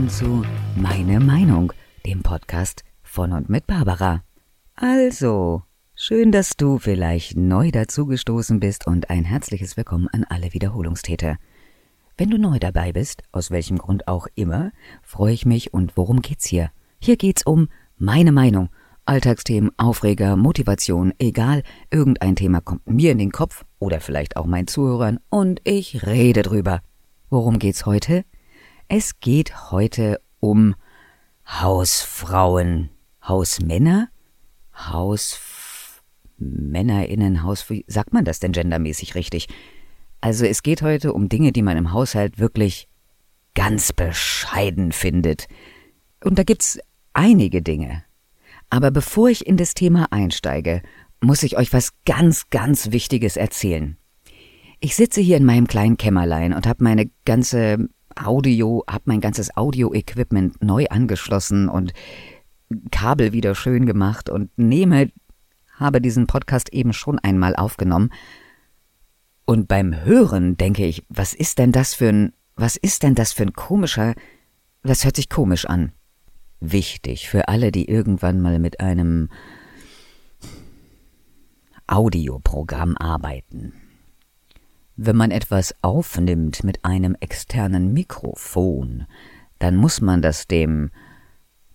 willkommen zu Meine Meinung, dem Podcast von und mit Barbara. Also, schön, dass du vielleicht neu dazugestoßen bist und ein herzliches Willkommen an alle Wiederholungstäter. Wenn du neu dabei bist, aus welchem Grund auch immer, freue ich mich und worum geht's hier? Hier geht's um meine Meinung. Alltagsthemen, Aufreger, Motivation, egal, irgendein Thema kommt mir in den Kopf oder vielleicht auch meinen Zuhörern und ich rede drüber. Worum geht's heute? Es geht heute um Hausfrauen, Hausmänner, Hausmännerinnen, Haus, sagt man das denn gendermäßig richtig? Also es geht heute um Dinge, die man im Haushalt wirklich ganz bescheiden findet. Und da gibt's einige Dinge. Aber bevor ich in das Thema einsteige, muss ich euch was ganz, ganz Wichtiges erzählen. Ich sitze hier in meinem kleinen Kämmerlein und habe meine ganze Audio, habe mein ganzes Audio-Equipment neu angeschlossen und Kabel wieder schön gemacht und nehme, habe diesen Podcast eben schon einmal aufgenommen. Und beim Hören denke ich, was ist denn das für ein, was ist denn das für ein komischer, das hört sich komisch an. Wichtig für alle, die irgendwann mal mit einem Audioprogramm arbeiten. Wenn man etwas aufnimmt mit einem externen Mikrofon, dann muss man das dem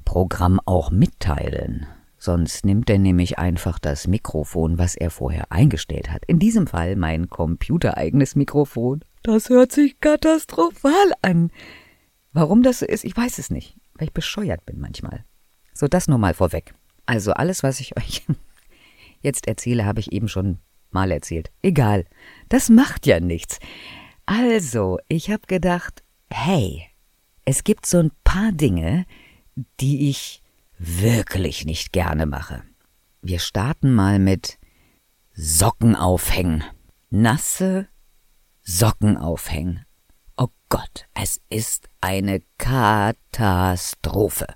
Programm auch mitteilen. Sonst nimmt er nämlich einfach das Mikrofon, was er vorher eingestellt hat. In diesem Fall mein computereigenes Mikrofon. Das hört sich katastrophal an. Warum das so ist, ich weiß es nicht, weil ich bescheuert bin manchmal. So, das nur mal vorweg. Also alles, was ich euch jetzt erzähle, habe ich eben schon mal erzählt. Egal, das macht ja nichts. Also, ich habe gedacht, hey, es gibt so ein paar Dinge, die ich wirklich nicht gerne mache. Wir starten mal mit Socken aufhängen. Nasse Socken aufhängen. Oh Gott, es ist eine Katastrophe.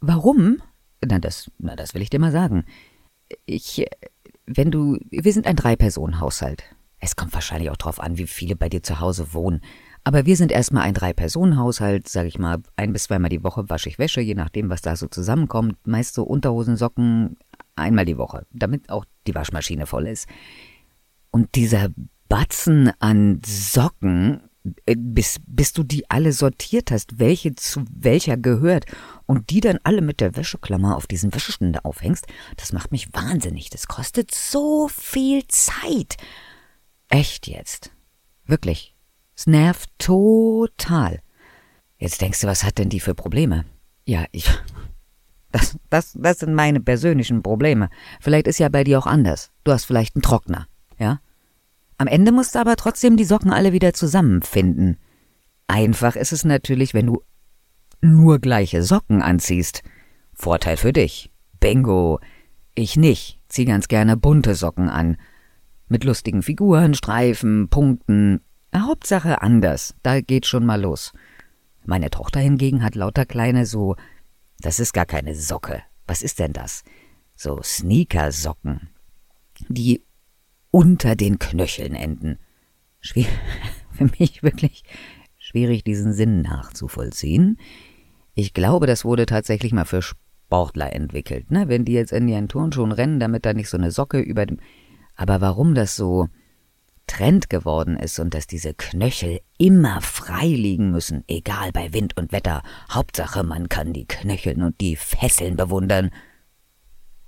Warum? Na, das, na, das will ich dir mal sagen. Ich, wenn du, wir sind ein Drei-Personen-Haushalt. Es kommt wahrscheinlich auch drauf an, wie viele bei dir zu Hause wohnen. Aber wir sind erstmal ein Drei-Personen-Haushalt, sag ich mal, ein bis zweimal die Woche wasche ich Wäsche, je nachdem, was da so zusammenkommt. Meist so Unterhosen, Socken, einmal die Woche, damit auch die Waschmaschine voll ist. Und dieser Batzen an Socken, bis, bis du die alle sortiert hast, welche zu welcher gehört und die dann alle mit der Wäscheklammer auf diesen Wäscheständer aufhängst, das macht mich wahnsinnig. Das kostet so viel Zeit. Echt jetzt. Wirklich. Es nervt total. Jetzt denkst du, was hat denn die für Probleme? Ja, ich. Das, das, das sind meine persönlichen Probleme. Vielleicht ist ja bei dir auch anders. Du hast vielleicht einen Trockner? Am Ende musst du aber trotzdem die Socken alle wieder zusammenfinden. Einfach ist es natürlich, wenn du nur gleiche Socken anziehst. Vorteil für dich. Bingo. Ich nicht. Zieh ganz gerne bunte Socken an. Mit lustigen Figuren, Streifen, Punkten. Hauptsache anders. Da geht schon mal los. Meine Tochter hingegen hat lauter kleine so. Das ist gar keine Socke. Was ist denn das? So Sneakersocken. Die unter den Knöcheln enden. Schwier für mich wirklich schwierig, diesen Sinn nachzuvollziehen. Ich glaube, das wurde tatsächlich mal für Sportler entwickelt, ne? Wenn die jetzt in ihren Turnschuhen rennen, damit da nicht so eine Socke über dem. Aber warum das so Trend geworden ist und dass diese Knöchel immer frei liegen müssen, egal bei Wind und Wetter, Hauptsache man kann die Knöcheln und die Fesseln bewundern,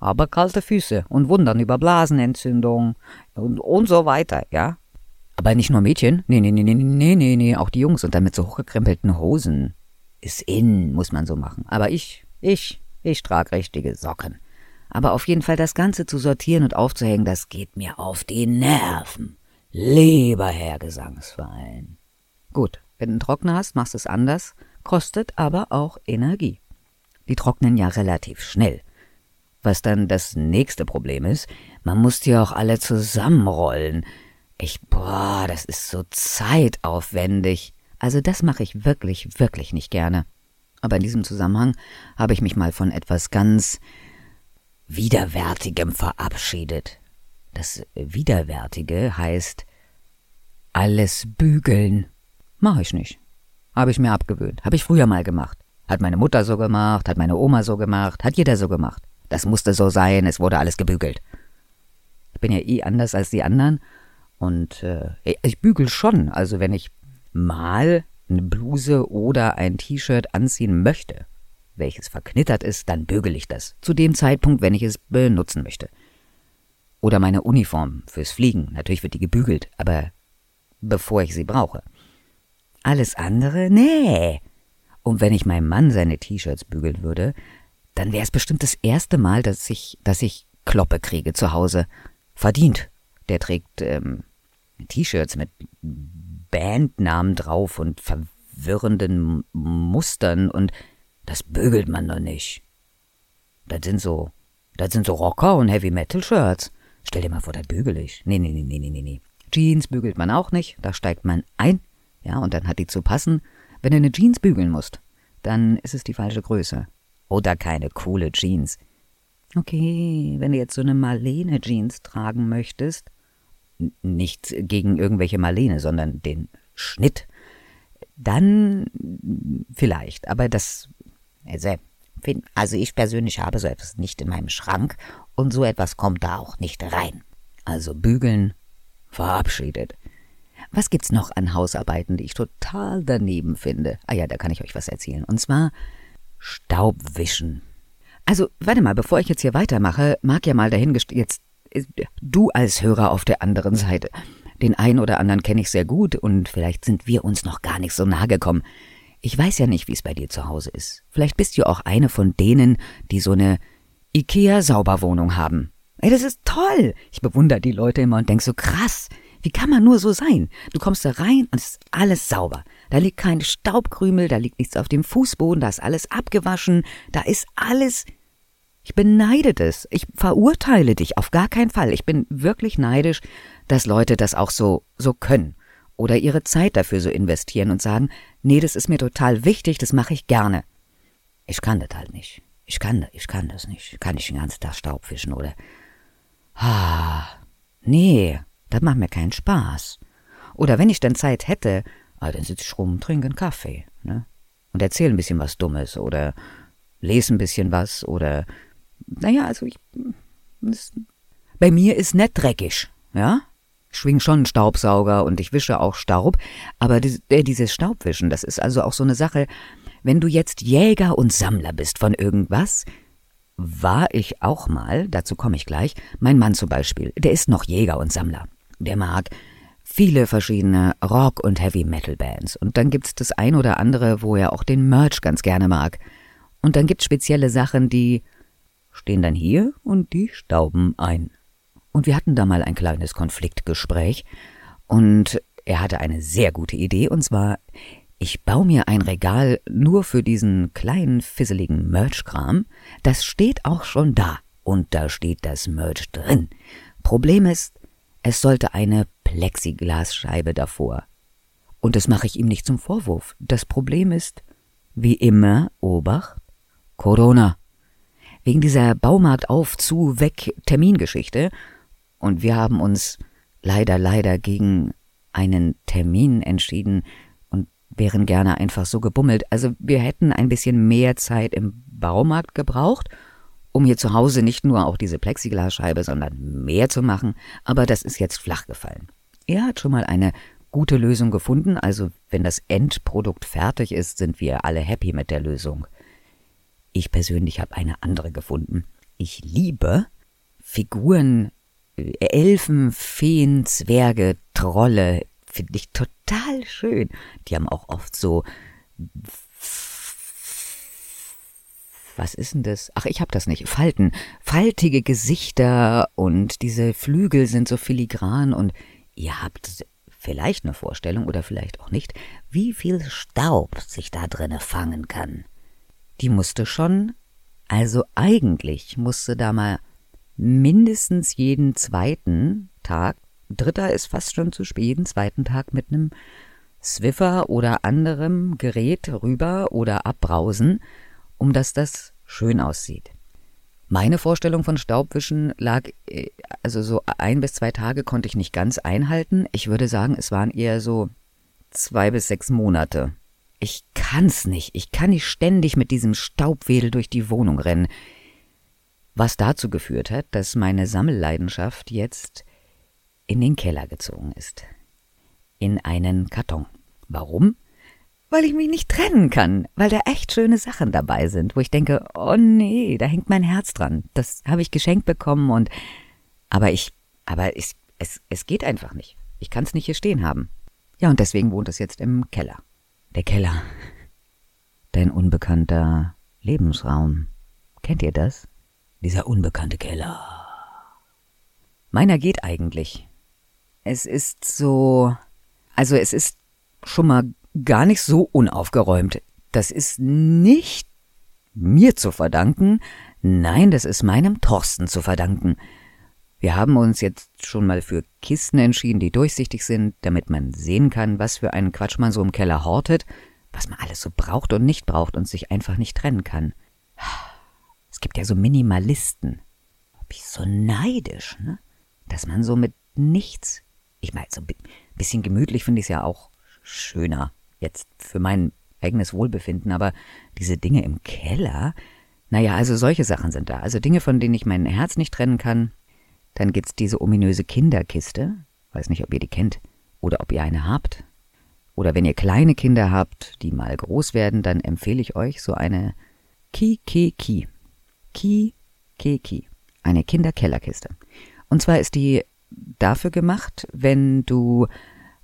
aber kalte Füße und wundern über Blasenentzündung und, und so weiter, ja? Aber nicht nur Mädchen, nee, nee, nee, nee, nee, nee, nee, auch die Jungs und dann mit so hochgekrempelten Hosen. Ist in, muss man so machen. Aber ich, ich, ich trage richtige Socken. Aber auf jeden Fall das Ganze zu sortieren und aufzuhängen, das geht mir auf die Nerven. Lieber Herr Gesangsverein. Gut, wenn du einen Trockner hast, machst du es anders, kostet aber auch Energie. Die trocknen ja relativ schnell. Was dann das nächste Problem ist, man muss die auch alle zusammenrollen. Ich, boah, das ist so zeitaufwendig. Also das mache ich wirklich, wirklich nicht gerne. Aber in diesem Zusammenhang habe ich mich mal von etwas ganz Widerwärtigem verabschiedet. Das Widerwärtige heißt alles bügeln. Mache ich nicht. Habe ich mir abgewöhnt. Habe ich früher mal gemacht. Hat meine Mutter so gemacht, hat meine Oma so gemacht, hat jeder so gemacht. Das musste so sein, es wurde alles gebügelt. Ich bin ja eh anders als die anderen und äh, ich bügel schon. Also wenn ich mal eine Bluse oder ein T-Shirt anziehen möchte, welches verknittert ist, dann bügel ich das. Zu dem Zeitpunkt, wenn ich es benutzen möchte. Oder meine Uniform fürs Fliegen. Natürlich wird die gebügelt, aber bevor ich sie brauche. Alles andere? Nee. Und wenn ich meinem Mann seine T-Shirts bügeln würde, dann wäre es bestimmt das erste Mal, dass ich, dass ich Kloppe kriege zu Hause. Verdient. Der trägt ähm, T-Shirts mit Bandnamen drauf und verwirrenden Mustern und das bügelt man doch nicht. Das sind so, das sind so Rocker und Heavy Metal Shirts. Stell dir mal vor, das bügel ich. Nee, nee, nee, nee, nee, nee. Jeans bügelt man auch nicht, da steigt man ein, ja, und dann hat die zu passen. Wenn du eine Jeans bügeln musst, dann ist es die falsche Größe. Oder keine coole Jeans. Okay, wenn du jetzt so eine Marlene-Jeans tragen möchtest, nicht gegen irgendwelche Marlene, sondern den Schnitt, dann vielleicht. Aber das, also, also ich persönlich habe so etwas nicht in meinem Schrank und so etwas kommt da auch nicht rein. Also bügeln, verabschiedet. Was gibt's noch an Hausarbeiten, die ich total daneben finde? Ah ja, da kann ich euch was erzählen. Und zwar Staubwischen. Also, warte mal, bevor ich jetzt hier weitermache, mag ja mal dahingestellt, jetzt du als Hörer auf der anderen Seite. Den einen oder anderen kenne ich sehr gut und vielleicht sind wir uns noch gar nicht so nahe gekommen. Ich weiß ja nicht, wie es bei dir zu Hause ist. Vielleicht bist du auch eine von denen, die so eine IKEA-Sauberwohnung haben. Ey, das ist toll. Ich bewundere die Leute immer und denk so krass. Wie kann man nur so sein? Du kommst da rein und es ist alles sauber. Da liegt kein Staubkrümel, da liegt nichts auf dem Fußboden, da ist alles abgewaschen, da ist alles ich beneide das. Ich verurteile dich auf gar keinen Fall. Ich bin wirklich neidisch, dass Leute das auch so, so können. Oder ihre Zeit dafür so investieren und sagen, nee, das ist mir total wichtig, das mache ich gerne. Ich kann das halt nicht. Ich kann, ich kann das nicht. Kann ich den ganzen Tag Staub fischen oder, ah, nee, das macht mir keinen Spaß. Oder wenn ich dann Zeit hätte, ah, dann sitze ich rum, trinke einen Kaffee, ne? Und erzähle ein bisschen was Dummes oder lese ein bisschen was oder naja, also ich. Das, bei mir ist nicht dreckig, ja? Ich schwing schon einen Staubsauger und ich wische auch Staub, aber das, äh, dieses Staubwischen, das ist also auch so eine Sache, wenn du jetzt Jäger und Sammler bist von irgendwas, war ich auch mal, dazu komme ich gleich, mein Mann zum Beispiel, der ist noch Jäger und Sammler. Der mag viele verschiedene Rock- und Heavy-Metal-Bands. Und dann gibt's das ein oder andere, wo er auch den Merch ganz gerne mag. Und dann gibt's spezielle Sachen, die stehen dann hier und die stauben ein. Und wir hatten da mal ein kleines Konfliktgespräch und er hatte eine sehr gute Idee und zwar, ich baue mir ein Regal nur für diesen kleinen fisseligen Merch-Kram. Das steht auch schon da und da steht das Merch drin. Problem ist, es sollte eine Plexiglasscheibe davor. Und das mache ich ihm nicht zum Vorwurf. Das Problem ist, wie immer, Obacht, Corona wegen dieser Baumarkt auf zu weg Termingeschichte und wir haben uns leider leider gegen einen Termin entschieden und wären gerne einfach so gebummelt. Also wir hätten ein bisschen mehr Zeit im Baumarkt gebraucht, um hier zu Hause nicht nur auch diese Plexiglasscheibe, sondern mehr zu machen, aber das ist jetzt flach gefallen. Er hat schon mal eine gute Lösung gefunden, also wenn das Endprodukt fertig ist, sind wir alle happy mit der Lösung. Ich persönlich habe eine andere gefunden. Ich liebe Figuren, Elfen, Feen, Zwerge, Trolle. Finde ich total schön. Die haben auch oft so. Was ist denn das? Ach, ich hab das nicht. Falten. Faltige Gesichter und diese Flügel sind so filigran und ihr habt vielleicht eine Vorstellung oder vielleicht auch nicht, wie viel Staub sich da drinne fangen kann die musste schon, also eigentlich musste da mal mindestens jeden zweiten Tag, dritter ist fast schon zu spät, jeden zweiten Tag mit einem Swiffer oder anderem Gerät rüber oder abbrausen, um dass das schön aussieht. Meine Vorstellung von Staubwischen lag, äh, also so ein bis zwei Tage konnte ich nicht ganz einhalten. Ich würde sagen, es waren eher so zwei bis sechs Monate. Ich kann's nicht. Ich kann nicht ständig mit diesem Staubwedel durch die Wohnung rennen. Was dazu geführt hat, dass meine Sammelleidenschaft jetzt in den Keller gezogen ist. In einen Karton. Warum? Weil ich mich nicht trennen kann, weil da echt schöne Sachen dabei sind, wo ich denke, oh nee, da hängt mein Herz dran. Das habe ich geschenkt bekommen und aber ich, aber es, es, es geht einfach nicht. Ich kann es nicht hier stehen haben. Ja, und deswegen wohnt es jetzt im Keller. Der Keller. Dein unbekannter Lebensraum. Kennt ihr das? Dieser unbekannte Keller. Meiner geht eigentlich. Es ist so. Also es ist schon mal gar nicht so unaufgeräumt. Das ist nicht mir zu verdanken. Nein, das ist meinem Thorsten zu verdanken. Wir haben uns jetzt schon mal für Kisten entschieden, die durchsichtig sind, damit man sehen kann, was für einen Quatsch man so im Keller hortet, was man alles so braucht und nicht braucht und sich einfach nicht trennen kann. Es gibt ja so Minimalisten. Bin ich so neidisch, ne? Dass man so mit nichts. Ich meine, so ein bisschen gemütlich finde ich es ja auch schöner. Jetzt für mein eigenes Wohlbefinden, aber diese Dinge im Keller, naja, also solche Sachen sind da. Also Dinge, von denen ich mein Herz nicht trennen kann, dann gibt's diese ominöse Kinderkiste. Weiß nicht, ob ihr die kennt oder ob ihr eine habt. Oder wenn ihr kleine Kinder habt, die mal groß werden, dann empfehle ich euch so eine Ki-Ki-Ki. Ki-Ki-Ki. Eine Kinderkellerkiste. Und zwar ist die dafür gemacht, wenn du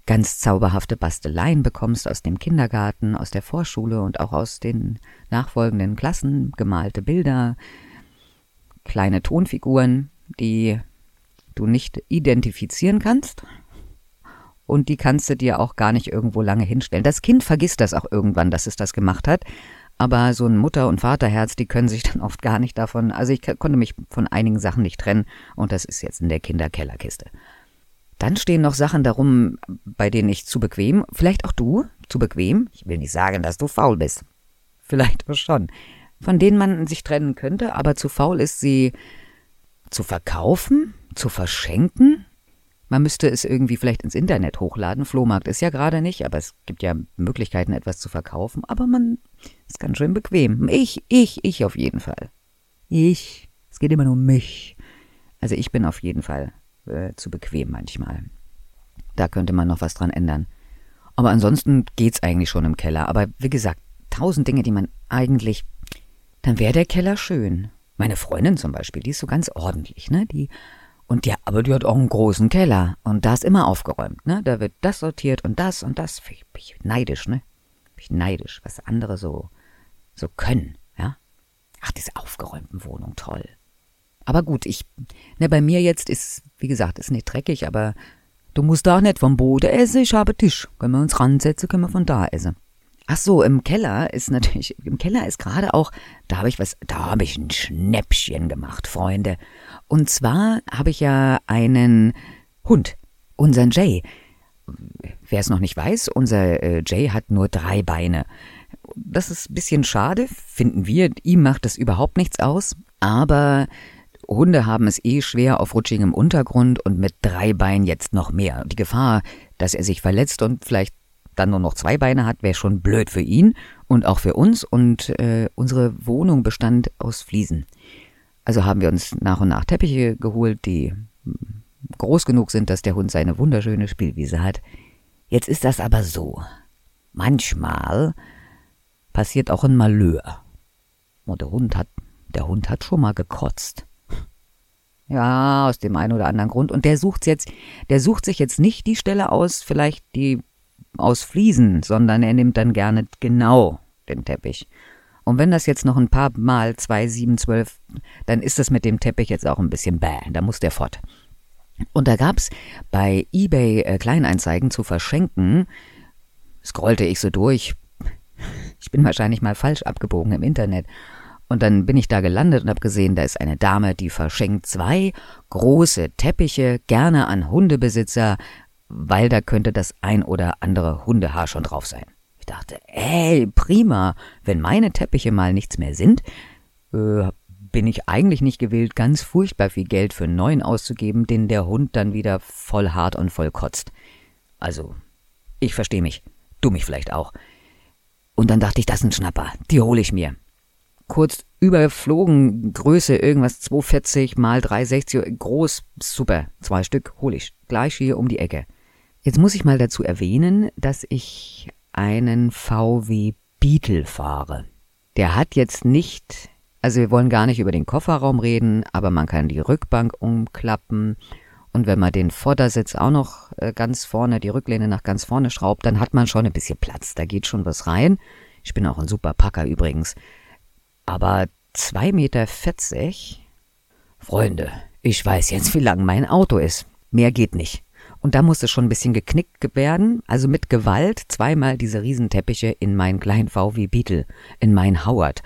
ganz zauberhafte Basteleien bekommst aus dem Kindergarten, aus der Vorschule und auch aus den nachfolgenden Klassen, gemalte Bilder, kleine Tonfiguren, die du nicht identifizieren kannst. Und die kannst du dir auch gar nicht irgendwo lange hinstellen. Das Kind vergisst das auch irgendwann, dass es das gemacht hat. Aber so ein Mutter- und Vaterherz, die können sich dann oft gar nicht davon. Also ich konnte mich von einigen Sachen nicht trennen und das ist jetzt in der Kinderkellerkiste. Dann stehen noch Sachen darum, bei denen ich zu bequem, vielleicht auch du, zu bequem. Ich will nicht sagen, dass du faul bist. Vielleicht auch schon. Von denen man sich trennen könnte, aber zu faul ist, sie zu verkaufen, zu verschenken? Man müsste es irgendwie vielleicht ins Internet hochladen. Flohmarkt ist ja gerade nicht, aber es gibt ja Möglichkeiten, etwas zu verkaufen. Aber man ist ganz schön bequem. Ich, ich, ich auf jeden Fall. Ich. Es geht immer nur um mich. Also ich bin auf jeden Fall äh, zu bequem manchmal. Da könnte man noch was dran ändern. Aber ansonsten geht's eigentlich schon im Keller. Aber wie gesagt, tausend Dinge, die man eigentlich. Dann wäre der Keller schön. Meine Freundin zum Beispiel, die ist so ganz ordentlich, ne? Die und ja, aber die hat auch einen großen Keller und da ist immer aufgeräumt, ne? Da wird das sortiert und das und das. Bin ich neidisch, ne? Bin ich neidisch, was andere so, so können, ja? Ach, diese aufgeräumten Wohnung, toll. Aber gut, ich, ne, bei mir jetzt ist, wie gesagt, ist nicht dreckig, aber du musst da auch nicht vom Boden essen, ich habe Tisch. Können wir uns ransetzen, können wir von da essen. Ach so, im Keller ist natürlich, im Keller ist gerade auch, da habe ich was, da habe ich ein Schnäppchen gemacht, Freunde. Und zwar habe ich ja einen Hund, unseren Jay. Wer es noch nicht weiß, unser äh, Jay hat nur drei Beine. Das ist ein bisschen schade, finden wir. Ihm macht das überhaupt nichts aus. Aber Hunde haben es eh schwer auf rutschigem Untergrund und mit drei Beinen jetzt noch mehr. Die Gefahr, dass er sich verletzt und vielleicht dann nur noch zwei Beine hat, wäre schon blöd für ihn und auch für uns. Und äh, unsere Wohnung bestand aus Fliesen. Also haben wir uns nach und nach Teppiche geholt, die groß genug sind, dass der Hund seine wunderschöne Spielwiese hat. Jetzt ist das aber so. Manchmal passiert auch ein Malheur. Und der Hund hat, der Hund hat schon mal gekotzt. Ja, aus dem einen oder anderen Grund. Und der sucht jetzt, der sucht sich jetzt nicht die Stelle aus, vielleicht die aus Fliesen, sondern er nimmt dann gerne genau den Teppich. Und wenn das jetzt noch ein paar Mal zwei, sieben, zwölf, dann ist das mit dem Teppich jetzt auch ein bisschen bäh, da muss der fort. Und da gab's bei eBay äh, Kleineinzeigen zu verschenken, scrollte ich so durch. Ich bin wahrscheinlich mal falsch abgebogen im Internet. Und dann bin ich da gelandet und habe gesehen, da ist eine Dame, die verschenkt zwei große Teppiche gerne an Hundebesitzer weil da könnte das ein oder andere Hundehaar schon drauf sein. Ich dachte, ey, prima, wenn meine Teppiche mal nichts mehr sind, äh, bin ich eigentlich nicht gewillt, ganz furchtbar viel Geld für einen neuen auszugeben, den der Hund dann wieder voll hart und voll kotzt. Also, ich verstehe mich, du mich vielleicht auch. Und dann dachte ich, das ist ein Schnapper, die hole ich mir. Kurz überflogen, Größe irgendwas 240 mal 360, groß, super, zwei Stück hole ich gleich hier um die Ecke. Jetzt muss ich mal dazu erwähnen, dass ich einen VW Beetle fahre. Der hat jetzt nicht, also wir wollen gar nicht über den Kofferraum reden, aber man kann die Rückbank umklappen und wenn man den Vordersitz auch noch äh, ganz vorne, die Rücklehne nach ganz vorne schraubt, dann hat man schon ein bisschen Platz. Da geht schon was rein. Ich bin auch ein super Packer übrigens. Aber 2,40 Meter, Freunde, ich weiß jetzt, wie lang mein Auto ist. Mehr geht nicht. Und da musste schon ein bisschen geknickt werden, also mit Gewalt zweimal diese Riesenteppiche in meinen kleinen VW Beetle, in meinen Howard.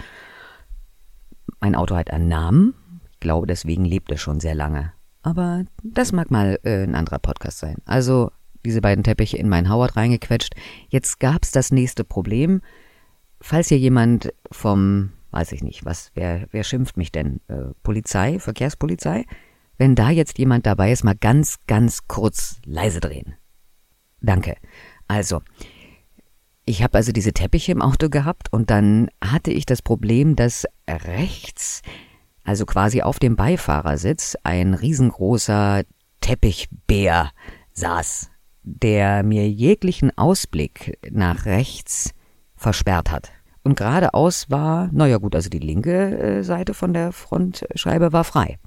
Mein Auto hat einen Namen, ich glaube, deswegen lebt es schon sehr lange. Aber das mag mal äh, ein anderer Podcast sein. Also diese beiden Teppiche in meinen Howard reingequetscht. Jetzt gab's das nächste Problem. Falls hier jemand vom, weiß ich nicht, was, wer, wer schimpft mich denn? Äh, Polizei, Verkehrspolizei? Wenn da jetzt jemand dabei ist, mal ganz, ganz kurz leise drehen. Danke. Also, ich habe also diese Teppiche im Auto gehabt und dann hatte ich das Problem, dass rechts, also quasi auf dem Beifahrersitz, ein riesengroßer Teppichbär saß, der mir jeglichen Ausblick nach rechts versperrt hat. Und geradeaus war, naja gut, also die linke äh, Seite von der Frontscheibe war frei.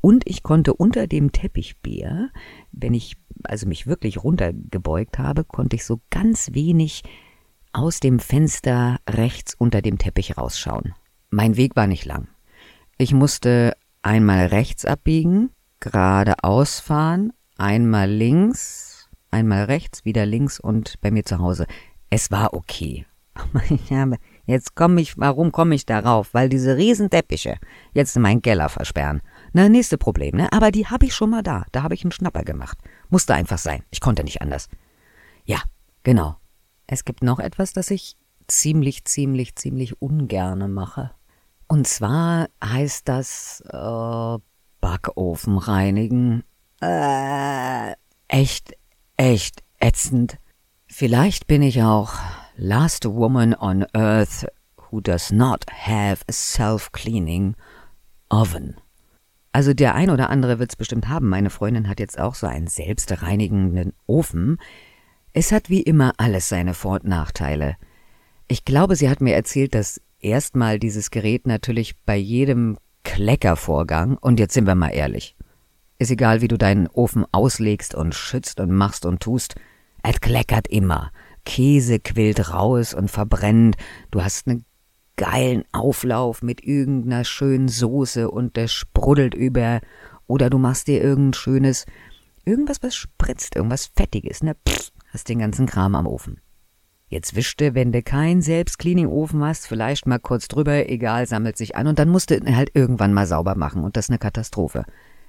Und ich konnte unter dem Teppichbär, wenn ich also mich wirklich runtergebeugt habe, konnte ich so ganz wenig aus dem Fenster rechts unter dem Teppich rausschauen. Mein Weg war nicht lang. Ich musste einmal rechts abbiegen, geradeaus fahren, einmal links, einmal rechts, wieder links und bei mir zu Hause. Es war okay. Ich habe, jetzt komme ich, warum komme ich darauf? Weil diese Riesenteppiche jetzt in meinen Keller versperren. Na, nächste Problem, ne? Aber die habe ich schon mal da. Da habe ich einen Schnapper gemacht. Musste einfach sein. Ich konnte nicht anders. Ja, genau. Es gibt noch etwas, das ich ziemlich, ziemlich, ziemlich ungerne mache. Und zwar heißt das äh, Backofen reinigen. Äh, echt, echt ätzend. Vielleicht bin ich auch last woman on earth who does not have a self-cleaning oven. Also der ein oder andere wird's bestimmt haben. Meine Freundin hat jetzt auch so einen selbstreinigenden Ofen. Es hat wie immer alles seine Vor- und Nachteile. Ich glaube, sie hat mir erzählt, dass erstmal dieses Gerät natürlich bei jedem Kleckervorgang, und jetzt sind wir mal ehrlich, ist egal, wie du deinen Ofen auslegst und schützt und machst und tust, es kleckert immer. Käse quillt raus und verbrennt, du hast eine geilen Auflauf mit irgendeiner schönen Soße und der sprudelt über, oder du machst dir irgendein schönes, irgendwas, was spritzt, irgendwas Fettiges, ne? Pff, hast den ganzen Kram am Ofen. Jetzt wischte, wenn du keinen Selbstcleaning-Ofen hast, vielleicht mal kurz drüber, egal, sammelt sich an und dann musst du ihn halt irgendwann mal sauber machen und das ist eine Katastrophe.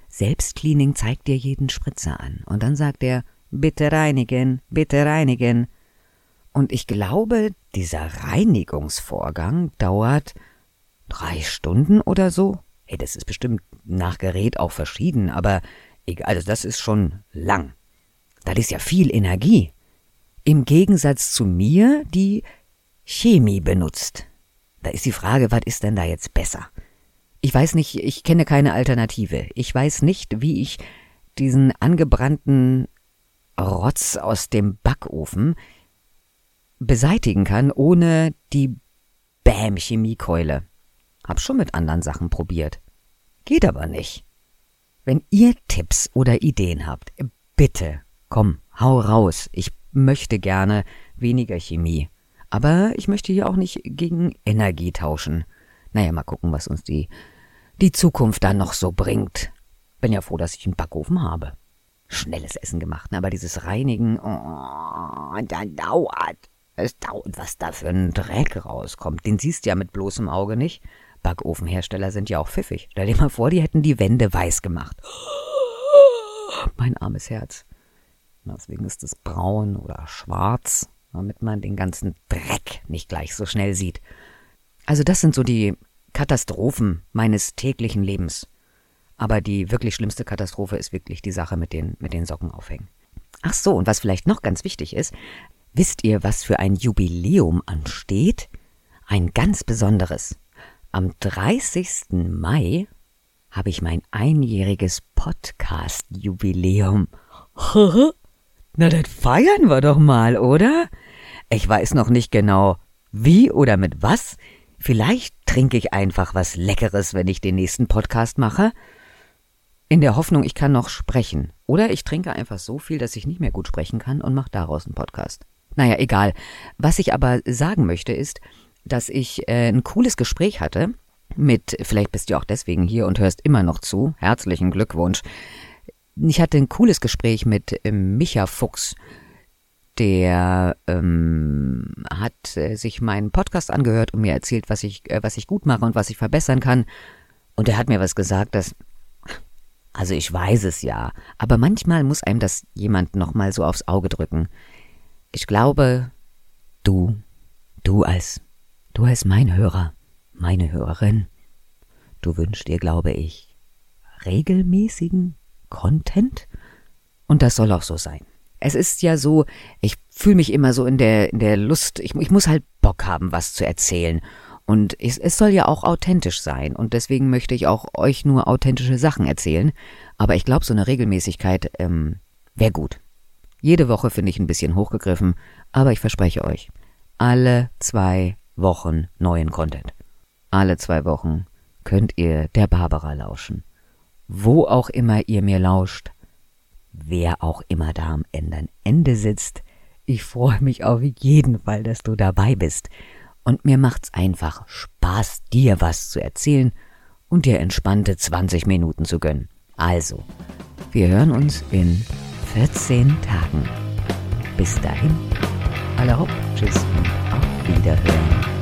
Selbstcleaning zeigt dir jeden Spritzer an und dann sagt er, bitte reinigen, bitte reinigen. Und ich glaube, dieser Reinigungsvorgang dauert drei Stunden oder so. Hey, das ist bestimmt nach Gerät auch verschieden, aber egal, also das ist schon lang. Das ist ja viel Energie. Im Gegensatz zu mir, die Chemie benutzt. Da ist die Frage, was ist denn da jetzt besser? Ich weiß nicht, ich kenne keine Alternative. Ich weiß nicht, wie ich diesen angebrannten Rotz aus dem Backofen beseitigen kann, ohne die Bäm-Chemiekeule. Hab schon mit anderen Sachen probiert. Geht aber nicht. Wenn ihr Tipps oder Ideen habt, bitte, komm, hau raus. Ich möchte gerne weniger Chemie. Aber ich möchte hier auch nicht gegen Energie tauschen. Naja, mal gucken, was uns die, die Zukunft dann noch so bringt. Bin ja froh, dass ich einen Backofen habe. Schnelles Essen gemacht, ne? aber dieses Reinigen, oh, da dauert. Es dauert, was da für ein Dreck rauskommt. Den siehst du ja mit bloßem Auge nicht. Backofenhersteller sind ja auch pfiffig. Stell dir mal vor, die hätten die Wände weiß gemacht. Mein armes Herz. Deswegen ist es braun oder schwarz, damit man den ganzen Dreck nicht gleich so schnell sieht. Also das sind so die Katastrophen meines täglichen Lebens. Aber die wirklich schlimmste Katastrophe ist wirklich die Sache mit den, mit den Socken aufhängen. Ach so, und was vielleicht noch ganz wichtig ist, Wisst ihr, was für ein Jubiläum ansteht? Ein ganz besonderes. Am 30. Mai habe ich mein einjähriges Podcast-Jubiläum. Na, das feiern wir doch mal, oder? Ich weiß noch nicht genau, wie oder mit was. Vielleicht trinke ich einfach was Leckeres, wenn ich den nächsten Podcast mache. In der Hoffnung, ich kann noch sprechen. Oder ich trinke einfach so viel, dass ich nicht mehr gut sprechen kann und mache daraus einen Podcast. Naja, egal. Was ich aber sagen möchte, ist, dass ich äh, ein cooles Gespräch hatte mit, vielleicht bist du auch deswegen hier und hörst immer noch zu. Herzlichen Glückwunsch. Ich hatte ein cooles Gespräch mit äh, Micha Fuchs. Der ähm, hat äh, sich meinen Podcast angehört und mir erzählt, was ich, äh, was ich gut mache und was ich verbessern kann. Und er hat mir was gesagt, das also ich weiß es ja, aber manchmal muss einem das jemand nochmal so aufs Auge drücken. Ich glaube, du, du als, du als mein Hörer, meine Hörerin, du wünschst dir, glaube ich, regelmäßigen Content? Und das soll auch so sein. Es ist ja so, ich fühle mich immer so in der, in der Lust, ich, ich muss halt Bock haben, was zu erzählen. Und es, es soll ja auch authentisch sein. Und deswegen möchte ich auch euch nur authentische Sachen erzählen. Aber ich glaube, so eine Regelmäßigkeit ähm, wäre gut. Jede Woche finde ich ein bisschen hochgegriffen, aber ich verspreche euch, alle zwei Wochen neuen Content. Alle zwei Wochen könnt ihr der Barbara lauschen. Wo auch immer ihr mir lauscht, wer auch immer da am Ende sitzt, ich freue mich auf jeden Fall, dass du dabei bist und mir macht's einfach Spaß, dir was zu erzählen und dir entspannte 20 Minuten zu gönnen. Also, wir hören uns in 14 Tagen. Bis dahin, alle hopp, tschüss und auf Wiederhören.